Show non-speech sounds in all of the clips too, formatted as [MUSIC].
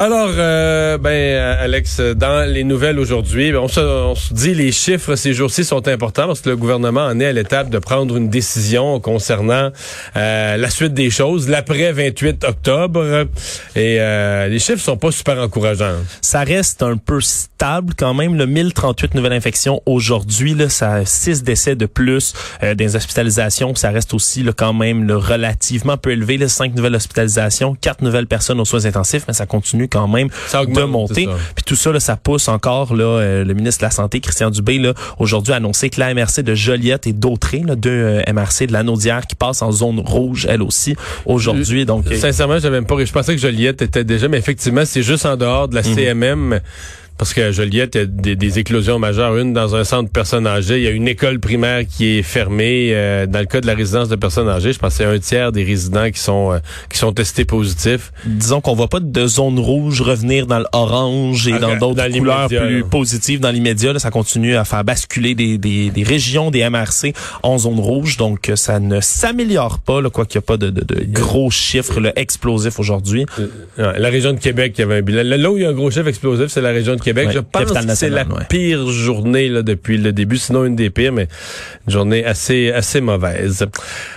Alors, euh, ben, Alex, dans les nouvelles aujourd'hui, ben, on se, on se dit les chiffres ces jours-ci sont importants parce que le gouvernement en est à l'étape de prendre une décision concernant euh, la suite des choses, l'après 28 octobre. Et euh, les chiffres sont pas super encourageants. Ça reste un peu stable quand même. Le 1038 nouvelles infections aujourd'hui, là, ça a 6 décès de plus euh, des hospitalisations. Ça reste aussi là, quand même là, relativement peu élevé. Là, 5 nouvelles hospitalisations, 4 nouvelles personnes aux soins intensifs, mais ça continue quand même augmente, de monter. Puis tout ça, là, ça pousse encore. Là, euh, le ministre de la Santé, Christian Dubé, là, aujourd'hui a annoncé que la MRC de Joliette et d'Autré, deux euh, MRC de l'Anaudière qui passent en zone rouge, elle aussi, aujourd'hui. Donc, euh, Sincèrement, j'avais même pas. Je pensais que Joliette était déjà, mais effectivement, c'est juste en dehors de la CMM. Parce que à Joliette, il y a des, des éclosions majeures. Une dans un centre de personnes âgées. Il y a une école primaire qui est fermée. Euh, dans le cas de la résidence de personnes âgées, je pense que c'est un tiers des résidents qui sont euh, qui sont testés positifs. disons qu'on voit pas de zone rouge revenir dans l'orange et dans dans d'autres couleurs plus là. positives dans l'immédiat. là, Ça continue à faire basculer des, des, des régions des MRC en zone rouge. Donc, ça ne s'améliore pas, là, quoi qu'il n'y a pas de, de, de gros chiffres là, explosifs aujourd'hui. Euh, la région de Québec, il y avait un bilan. Là, où il y a un gros chef explosif, c'est la région de Québec. Ouais, je pense que c'est la ouais. pire journée là, depuis le début, sinon une des pires, mais une journée assez assez mauvaise.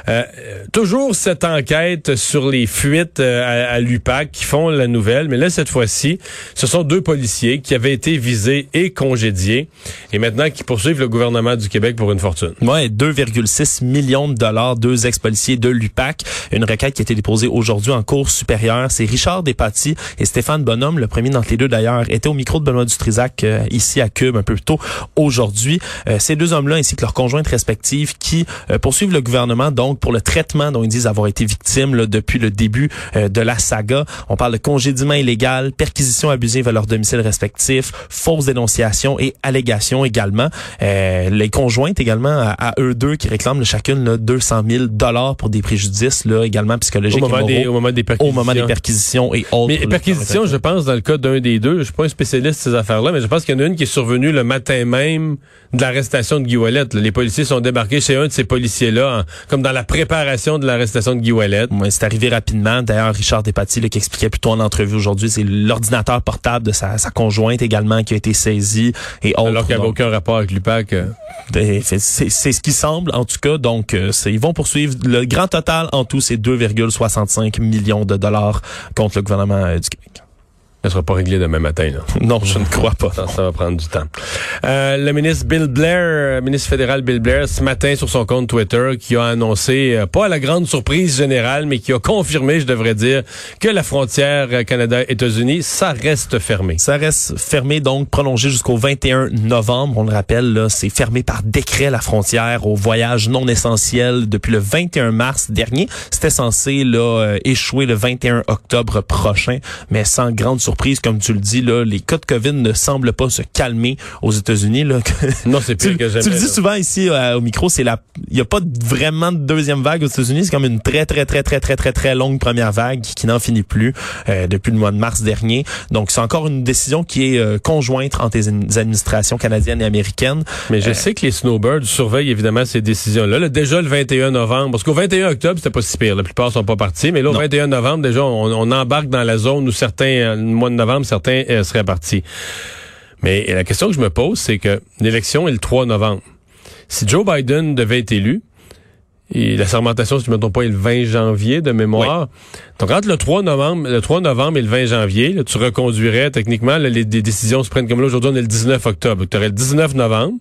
Euh, toujours cette enquête sur les fuites euh, à, à l'UPAC qui font la nouvelle, mais là cette fois-ci, ce sont deux policiers qui avaient été visés et congédiés, et maintenant qui poursuivent le gouvernement du Québec pour une fortune. Ouais, 2,6 millions de dollars, deux ex-policiers de l'UPAC. Une requête qui a été déposée aujourd'hui en cour supérieure. C'est Richard Despatie et Stéphane Bonhomme, le premier d'entre les deux d'ailleurs, était au micro de Benoît Dutrisac euh, ici à Cube un peu plus tôt aujourd'hui. Euh, ces deux hommes-là ainsi que leurs conjointes respectives qui euh, poursuivent le gouvernement donc pour le traitement dont ils disent avoir été victimes là, depuis le début euh, de la saga. On parle de congédiement illégal, perquisition abusive à leur domicile respectif, fausse dénonciation et allégation également. Euh, les conjointes également à, à eux deux qui réclament là, chacune là, 200 000 dollars pour des préjudices là également Au psychologiques et moment, des, au moment des au perquisitions. moment des perquisitions et autres. Mais là, perquisition, je pense, dans le cas d'un des deux, je suis pas un spécialiste ces affaires-là, mais je pense qu'il y en a une qui est survenue le matin même de l'arrestation de Guy Ouellet. Les policiers sont débarqués chez un de ces policiers-là, comme dans la préparation de l'arrestation de Guy Ouellet. C'est arrivé rapidement. D'ailleurs, Richard Despatie, là, qui expliquait plutôt en entrevue aujourd'hui, c'est l'ordinateur portable de sa, sa conjointe également qui a été saisi et autres. Alors qu'il n'y avait aucun rapport avec l'UPAC. euh. C'est ce qui semble, en tout cas. Donc, euh, ils vont poursuivre. Le grand total, en tout, c'est 2,65 millions de dollars contre le gouvernement euh, du Québec. Ça sera pas réglé demain matin. Là. [LAUGHS] Non, je ne crois pas. Ça, ça va prendre du temps. Euh, le ministre Bill Blair, euh, ministre fédéral Bill Blair, ce matin sur son compte Twitter, qui a annoncé, euh, pas à la grande surprise générale, mais qui a confirmé, je devrais dire, que la frontière euh, Canada-États-Unis, ça reste fermé. Ça reste fermé, donc prolongé jusqu'au 21 novembre. On le rappelle, là, c'est fermé par décret la frontière aux voyages non essentiels depuis le 21 mars dernier. C'était censé là échouer le 21 octobre prochain, mais sans grande surprise, comme tu le dis, là, les cas de COVID ne semblent pas se calmer aux États-Unis. Là. Non, c'est [LAUGHS] tu, pire que jamais. tu le dis là. souvent ici euh, au micro, c'est la, il y a pas vraiment de deuxième vague aux États-Unis. C'est comme une très très très très très très très longue première vague qui, qui n'en finit plus euh, depuis le mois de mars dernier. Donc c'est encore une décision qui est euh, conjointe entre les in- administrations canadiennes et américaines. Mais je Euh, sais que les snowbirds surveillent évidemment ces décisions-là. Là, déjà le 21 novembre, parce qu'au 21 octobre, c'était pas si pire. La plupart sont pas partis. Mais là, au Non. 21 novembre, déjà, on, on embarque dans la zone où certains, mois de novembre, certains euh, seraient partis. Mais la question que je me pose, c'est que l'élection est le 3 novembre. Si Joe Biden devait être élu, et la sermentation, si je ne me trompe pas, est le 20 janvier de mémoire. Donc, entre le 3 novembre, le 3 novembre et le 20 janvier, là, tu reconduirais, techniquement, là, les, les décisions se prennent comme là. Aujourd'hui, on est le 19 octobre. Tu aurais le 19 novembre.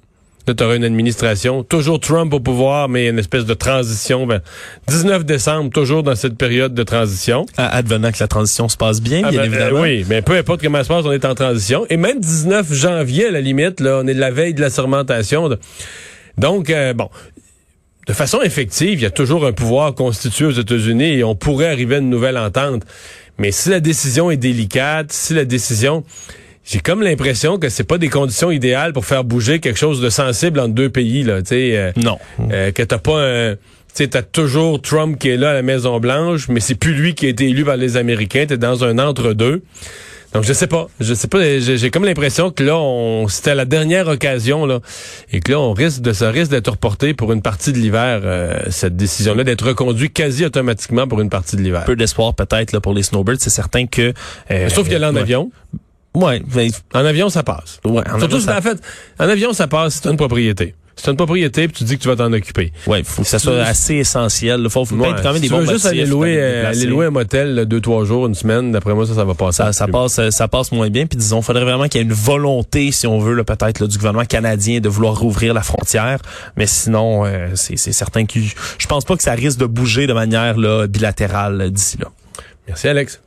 Tu aurais une administration, toujours Trump au pouvoir, mais une espèce de transition. Ben, 19 décembre, toujours dans cette période de transition. à- advenant que la transition se passe bien, Ah bien ben, évidemment. euh, oui, mais peu importe comment ça se passe, on est en transition. Et même 19 janvier, à la limite, là, on est de la veille de la sermentation. de- Donc, euh, bon, de façon effective, il y a toujours un pouvoir constitué aux États-Unis et on pourrait arriver à une nouvelle entente. Mais si la décision est délicate, si la décision... J'ai comme l'impression que c'est pas des conditions idéales pour faire bouger quelque chose de sensible entre deux pays, là, tu sais. euh, Non. euh, que t'as pas un tu as toujours Trump qui est là à la Maison Blanche, mais c'est plus lui qui a été élu par les Américains. T'es dans un entre-deux. Donc je sais pas, je sais pas, j'ai comme l'impression que là on c'était la dernière occasion là et que là on risque de ça risque d'être reporté pour une partie de l'hiver euh, cette décision là d'être reconduit quasi automatiquement pour une partie de l'hiver. Peu d'espoir peut-être là pour les snowbirds, c'est certain que euh, sauf qu'il y a en avion. Ouais, en avion ça passe. Ouais, en Surtout avion, en fait, en avion ça passe, c'est une propriété c'est une propriété puis tu dis que tu vas t'en occuper. Ouais, faut que ça soit assez essentiel. Faut, faut ouais, quand même des tu bons veux juste aller louer, euh, aller louer un motel deux trois jours, une semaine. D'après moi, ça, ça va passer. Ça, ça passe, ça passe moins bien. Puis disons, faudrait vraiment qu'il y ait une volonté, si on veut, peut-être du gouvernement canadien de vouloir rouvrir la frontière. Mais sinon, euh, c'est certain que je pense pas que ça risque de bouger de manière là, bilatérale d'ici là. Merci, Alex.